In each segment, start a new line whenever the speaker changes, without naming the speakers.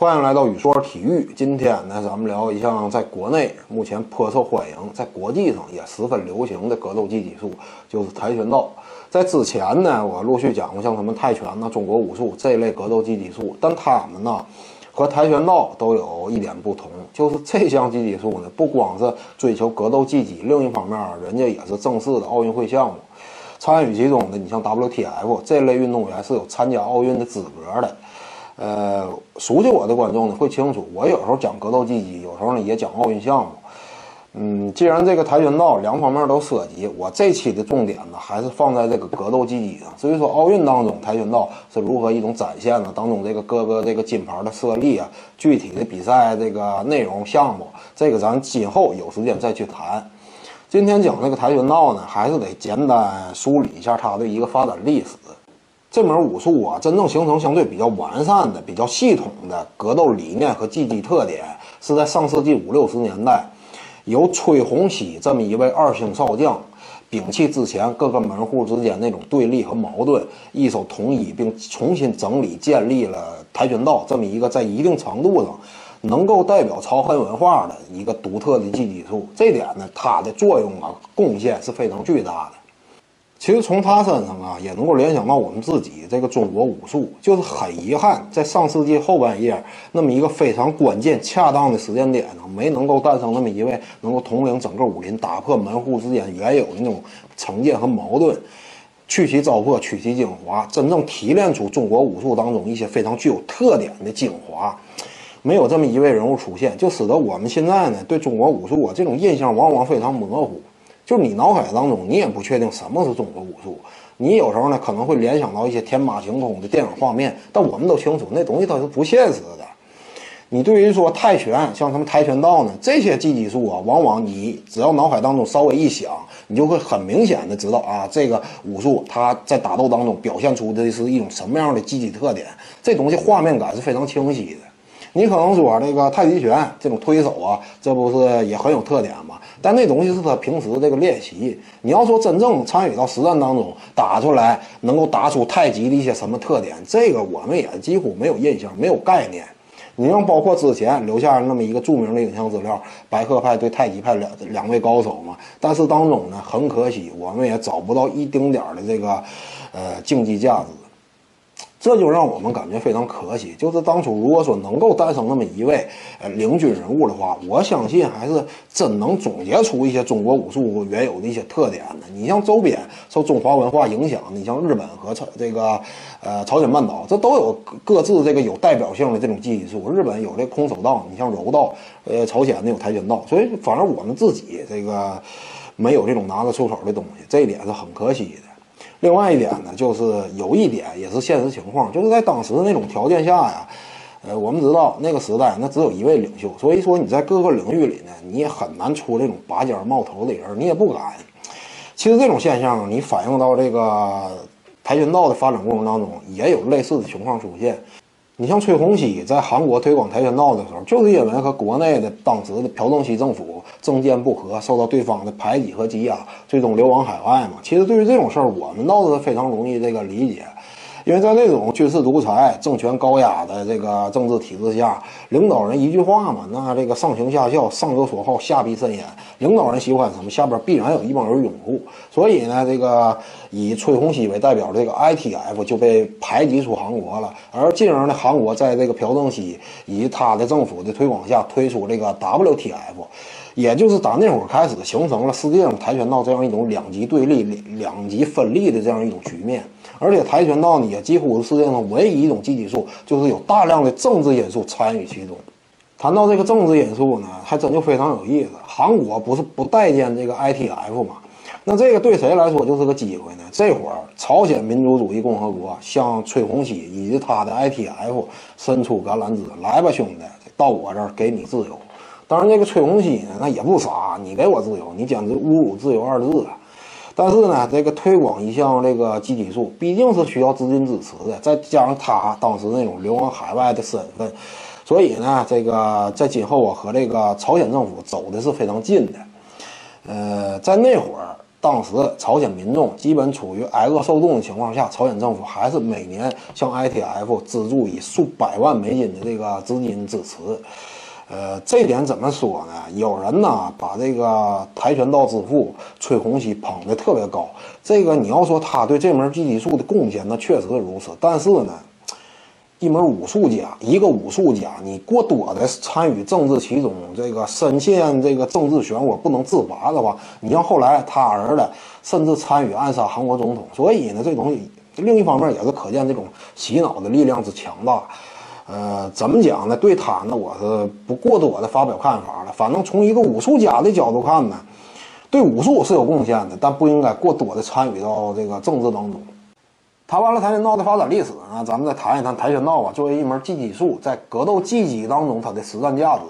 欢迎来到宇说体育。今天呢，咱们聊一项在国内目前颇受欢迎，在国际上也十分流行的格斗技技术，就是跆拳道。在之前呢，我陆续讲过像什么泰拳呐、中国武术这一类格斗技技术，但他们呢和跆拳道都有一点不同，就是这项技技术呢，不光是追求格斗技击，另一方面，人家也是正式的奥运会项目。参与其中的，你像 WTF 这类运动员是有参加奥运的资格的。呃，熟悉我的观众呢会清楚，我有时候讲格斗技击，有时候呢也讲奥运项目。嗯，既然这个跆拳道两方面都涉及，我这期的重点呢还是放在这个格斗技击上。至于说奥运当中跆拳道是如何一种展现呢？当中这个各个这个金牌的设立啊，具体的比赛这个内容项目，这个咱今后有时间再去谈。今天讲这个跆拳道呢，还是得简单梳理一下它的一个发展历史。这门武术啊，真正形成相对比较完善的、比较系统的格斗理念和技击特点，是在上世纪五六十年代，由崔洪熙这么一位二星少将，摒弃之前各个门户之间那种对立和矛盾，一手统一并重新整理建立了跆拳道这么一个在一定程度上能够代表朝韩文化的一个独特的技击术。这点呢，它的作用啊，贡献是非常巨大的。其实从他身上啊，也能够联想到我们自己这个中国武术。就是很遗憾，在上世纪后半叶那么一个非常关键、恰当的时间点呢，没能够诞生那么一位能够统领整个武林、打破门户之间原有的那种成见和矛盾，去其糟粕、取其精华，真正提炼出中国武术当中一些非常具有特点的精华。没有这么一位人物出现，就使得我们现在呢，对中国武术啊这种印象往往非常模糊。就是你脑海当中，你也不确定什么是中国武术。你有时候呢可能会联想到一些天马行空的电影画面，但我们都清楚那东西它是不现实的。你对于说泰拳，像什么跆拳道呢，这些技击术啊，往往你只要脑海当中稍微一想，你就会很明显的知道啊，这个武术它在打斗当中表现出的是一种什么样的技击特点。这东西画面感是非常清晰的。你可能说这个太极拳这种推手啊，这不是也很有特点吗？但那东西是他平时这个练习。你要说真正参与到实战当中打出来，能够打出太极的一些什么特点，这个我们也几乎没有印象，没有概念。你像包括之前留下那么一个著名的影像资料，白鹤派对太极派两两位高手嘛，但是当中呢，很可惜我们也找不到一丁点的这个呃竞技价值。这就让我们感觉非常可惜。就是当初如果说能够诞生那么一位呃领军人物的话，我相信还是真能总结出一些中国武术原有的一些特点的。你像周边受中华文化影响，你像日本和朝这个呃朝鲜半岛，这都有各自这个有代表性的这种技术。日本有这空手道，你像柔道，呃朝鲜的有跆拳道。所以反正我们自己这个没有这种拿得出手的东西，这一点是很可惜的。另外一点呢，就是有一点也是现实情况，就是在当时那种条件下呀，呃，我们知道那个时代那只有一位领袖，所以说你在各个领域里呢，你也很难出这种拔尖冒头的人，你也不敢。其实这种现象，你反映到这个跆拳道的发展过程当中，也有类似的情况出现。你像崔洪熙在韩国推广跆拳道的时候，就是因为和国内的当时的朴正熙政府政见不合，受到对方的排挤和挤压，最终流亡海外嘛。其实对于这种事儿，我们倒是非常容易这个理解。因为在那种军事独裁、政权高压的这个政治体制下，领导人一句话嘛，那这个上行下效，上有所好，下必甚焉。领导人喜欢什么，下边必然有一帮人拥护。所以呢，这个以崔洪熙为代表的这个 ITF 就被排挤出韩国了。而进而呢，韩国在这个朴正熙以及他的政府的推广下，推出这个 WTF。也就是打那会儿开始，形成了世界上跆拳道这样一种两极对立、两两极分立的这样一种局面。而且跆拳道呢，也几乎是世界上唯一一种技术，就是有大量的政治因素参与其中。谈到这个政治因素呢，还真就非常有意思。韩国不是不待见这个 ITF 吗？那这个对谁来说就是个机会呢？这会儿朝鲜民主主义共和国向崔洪熙以及他的 ITF 伸出橄榄枝，来吧，兄弟，到我这儿给你自由。当然，这个崔洪熙呢，那也不傻，你给我自由，你简直侮辱自由二字啊！但是呢，这个推广一项这个集体术，毕竟是需要资金支持的，再加上他当时那种流亡海外的身份，所以呢，这个在今后啊和这个朝鲜政府走的是非常近的。呃，在那会儿，当时朝鲜民众基本处于挨饿受冻的情况下，朝鲜政府还是每年向 ITF 资助以数百万美金的这个资金支持。呃，这点怎么说呢？有人呢把这个跆拳道之父崔洪熙捧得特别高。这个你要说他对这门技击术的贡献，那确实如此。但是呢，一门武术家，一个武术家，你过多的参与政治其中，这个深陷这个政治漩涡不能自拔的话，你像后来他儿子甚至参与暗杀韩国总统。所以呢，这东西另一方面也是可见这种洗脑的力量之强大。呃，怎么讲呢？对他呢，我是不过多的发表看法了。反正从一个武术家的角度看呢，对武术是有贡献的，但不应该过多的参与到这个政治当中。谈完了跆拳道的发展历史啊，咱们再谈一谈跆拳道啊，作为一门技击术，在格斗技击当中它的实战价值。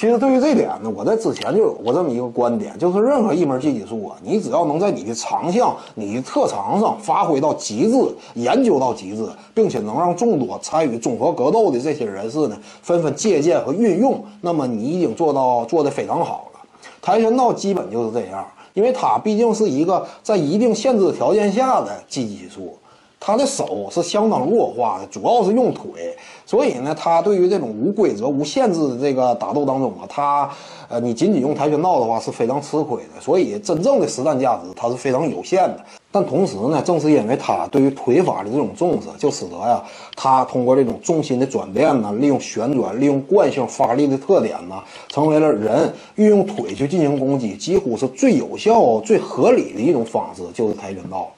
其实对于这点呢，我在之前就有过这么一个观点，就是任何一门技击术啊，你只要能在你的长项、你的特长上发挥到极致、研究到极致，并且能让众多参与综合格斗的这些人士呢纷纷借鉴和运用，那么你已经做到做得非常好了。跆拳道基本就是这样，因为它毕竟是一个在一定限制条件下的技击术。他的手是相当弱化的，主要是用腿，所以呢，他对于这种无规则、无限制的这个打斗当中啊，他，呃，你仅仅用跆拳道的话是非常吃亏的。所以真正的实战价值它是非常有限的。但同时呢，正是因为他对于腿法的这种重视，就使得呀，他通过这种重心的转变呢，利用旋转、利用惯性发力的特点呢，成为了人运用腿去进行攻击几乎是最有效、最合理的一种方式，就是跆拳道。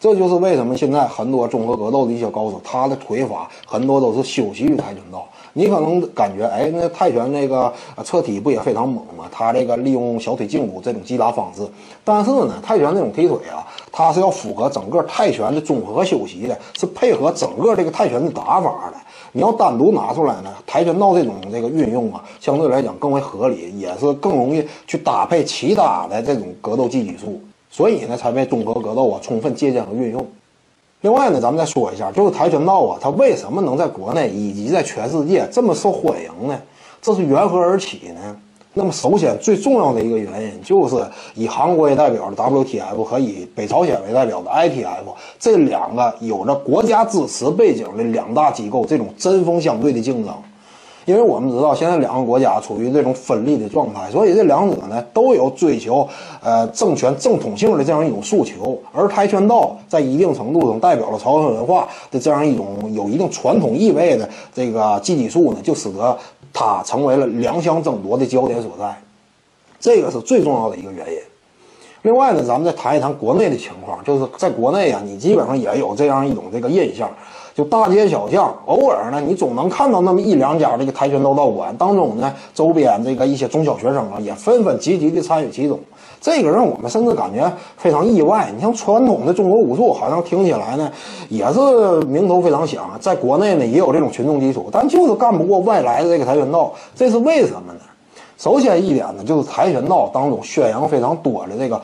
这就是为什么现在很多综合格斗的一些高手，他的腿法很多都是修习于跆拳道。你可能感觉，哎，那泰拳那个侧踢不也非常猛吗？他这个利用小腿胫骨这种击打方式，但是呢，泰拳这种踢腿啊，它是要符合整个泰拳的综合修习的，是配合整个这个泰拳的打法的。你要单独拿出来呢，跆拳道这种这个运用啊，相对来讲更为合理，也是更容易去搭配其他的这种格斗技击术。所以呢，才被综合格斗啊充分借鉴和运用。另外呢，咱们再说一下，就是跆拳道啊，它为什么能在国内以及在全世界这么受欢迎呢？这是缘何而起呢？那么首先最重要的一个原因，就是以韩国为代表的 WTF 和以北朝鲜为代表的 ITF 这两个有着国家支持背景的两大机构这种针锋相对的竞争。因为我们知道，现在两个国家处于这种分立的状态，所以这两者呢都有追求呃政权正统性的这样一种诉求。而跆拳道在一定程度上代表了朝鲜文化的这样一种有一定传统意味的这个技击术呢，就使得它成为了两相争夺的焦点所在。这个是最重要的一个原因。另外呢，咱们再谈一谈国内的情况，就是在国内啊，你基本上也有这样一种这个印象。就大街小巷，偶尔呢，你总能看到那么一两家这个跆拳道道馆当中呢，周边这个一些中小学生啊，也纷纷积极的参与其中。这个让我们甚至感觉非常意外。你像传统的中国武术，好像听起来呢，也是名头非常响，在国内呢也有这种群众基础，但就是干不过外来的这个跆拳道。这是为什么呢？首先一点呢，就是跆拳道当中宣扬非常多的这个，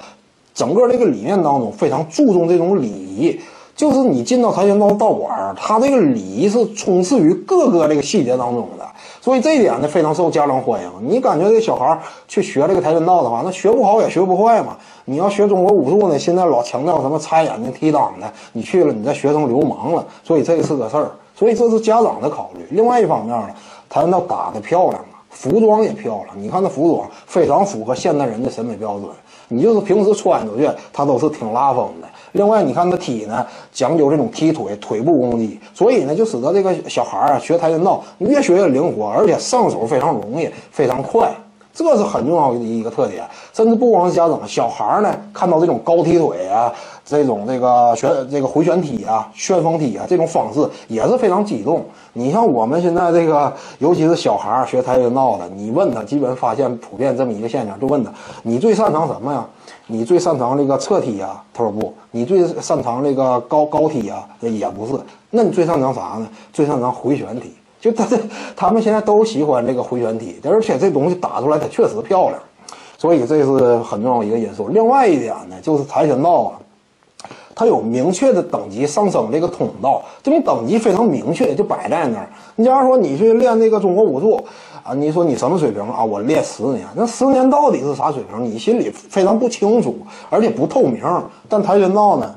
整个这个理念当中非常注重这种礼仪。就是你进到跆拳道道馆，他这个礼仪是充斥于各个这个细节当中的，所以这一点呢非常受家长欢迎。你感觉这小孩去学这个跆拳道的话，那学不好也学不坏嘛。你要学中国武术呢，现在老强调什么擦眼睛、踢裆的，你去了你再学成流氓了，所以这是个事儿。所以这是家长的考虑。另外一方面呢，跆拳道打得漂亮，服装也漂亮。你看那服装非常符合现代人的审美标准。你就是平时穿出去，它都是挺拉风的。另外，你看他踢呢，讲究这种踢腿、腿部攻击，所以呢，就使得这个小孩啊学跆拳道越学越灵活，而且上手非常容易、非常快，这是很重要的一个特点。甚至不光是家长，小孩呢看到这种高踢腿啊、这种这个旋、这个回旋踢啊、旋风踢啊这种方式也是非常激动。你像我们现在这个，尤其是小孩学跆拳道的，你问他，基本发现普遍这么一个现象，就问他，你最擅长什么呀？你最擅长这个侧踢啊？他说不。你最擅长这个高高踢啊？也不是。那你最擅长啥呢？最擅长回旋踢。就他这，他们现在都喜欢这个回旋踢，而且这东西打出来它确实漂亮，所以这是很重要一个因素。另外一点呢，就是跆拳道啊，它有明确的等级上升这个通道，这种等级非常明确，就摆在那儿。你假如说你去练那个中国武术啊，你说你什么水平啊？我练十年，那十年到底是啥水平？你心里非常不清楚，而且不透明。但跆拳道呢，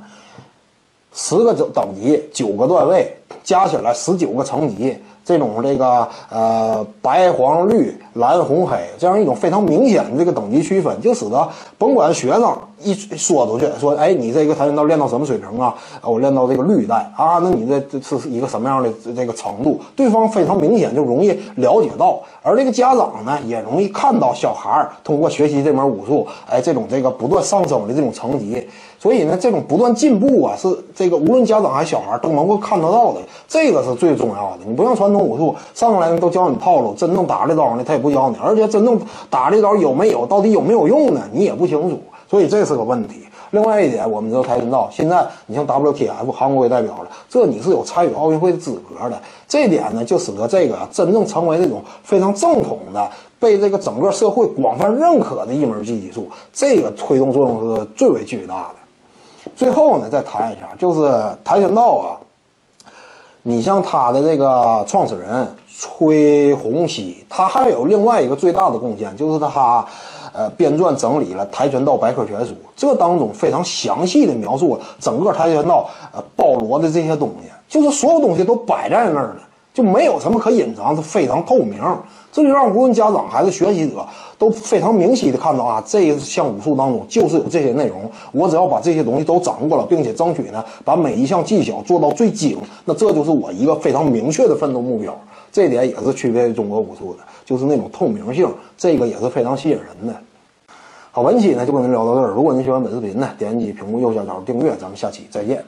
十个等等级，九个段位，加起来十九个层级。这种这个呃白黄绿蓝红黑这样一种非常明显的这个等级区分，就使得甭管学生一说出去说，哎，你这个跆拳道练到什么水平啊？我练到这个绿带啊，那你这这是一个什么样的这个程度？对方非常明显就容易了解到，而这个家长呢也容易看到小孩儿通过学习这门武术，哎，这种这个不断上升的这种层级。所以呢，这种不断进步啊，是这个无论家长还是小孩都能够看得到的，这个是最重要的。你不像传统武术，上来呢都教你套路，真正打这招呢他也不教你，而且真正打这招有没有，到底有没有用呢，你也不清楚。所以这是个问题。另外一点，我们知道跆拳道现在你像 WTF 韩国代表了，这你是有参与奥运会的资格的。这点呢，就使得这个真正成为那种非常正统的、被这个整个社会广泛认可的一门技击术，这个推动作用是最为巨大的。最后呢，再谈一下，就是跆拳道啊，你像他的这个创始人崔洪熙，他还有另外一个最大的贡献，就是他呃编撰整理了《跆拳道百科全书》，这当中非常详细的描述了整个跆拳道呃包罗的这些东西，就是所有东西都摆在那儿了，就没有什么可隐藏，是非常透明。这就让无论家长还是学习者都非常明晰的看到啊，这一项武术当中就是有这些内容。我只要把这些东西都掌握了，并且争取呢把每一项技巧做到最精，那这就是我一个非常明确的奋斗目标。这点也是区别于中国武术的，就是那种透明性，这个也是非常吸引人的。好，本期呢就跟您聊到这儿。如果您喜欢本视频呢，点击屏幕右下角订阅，咱们下期再见。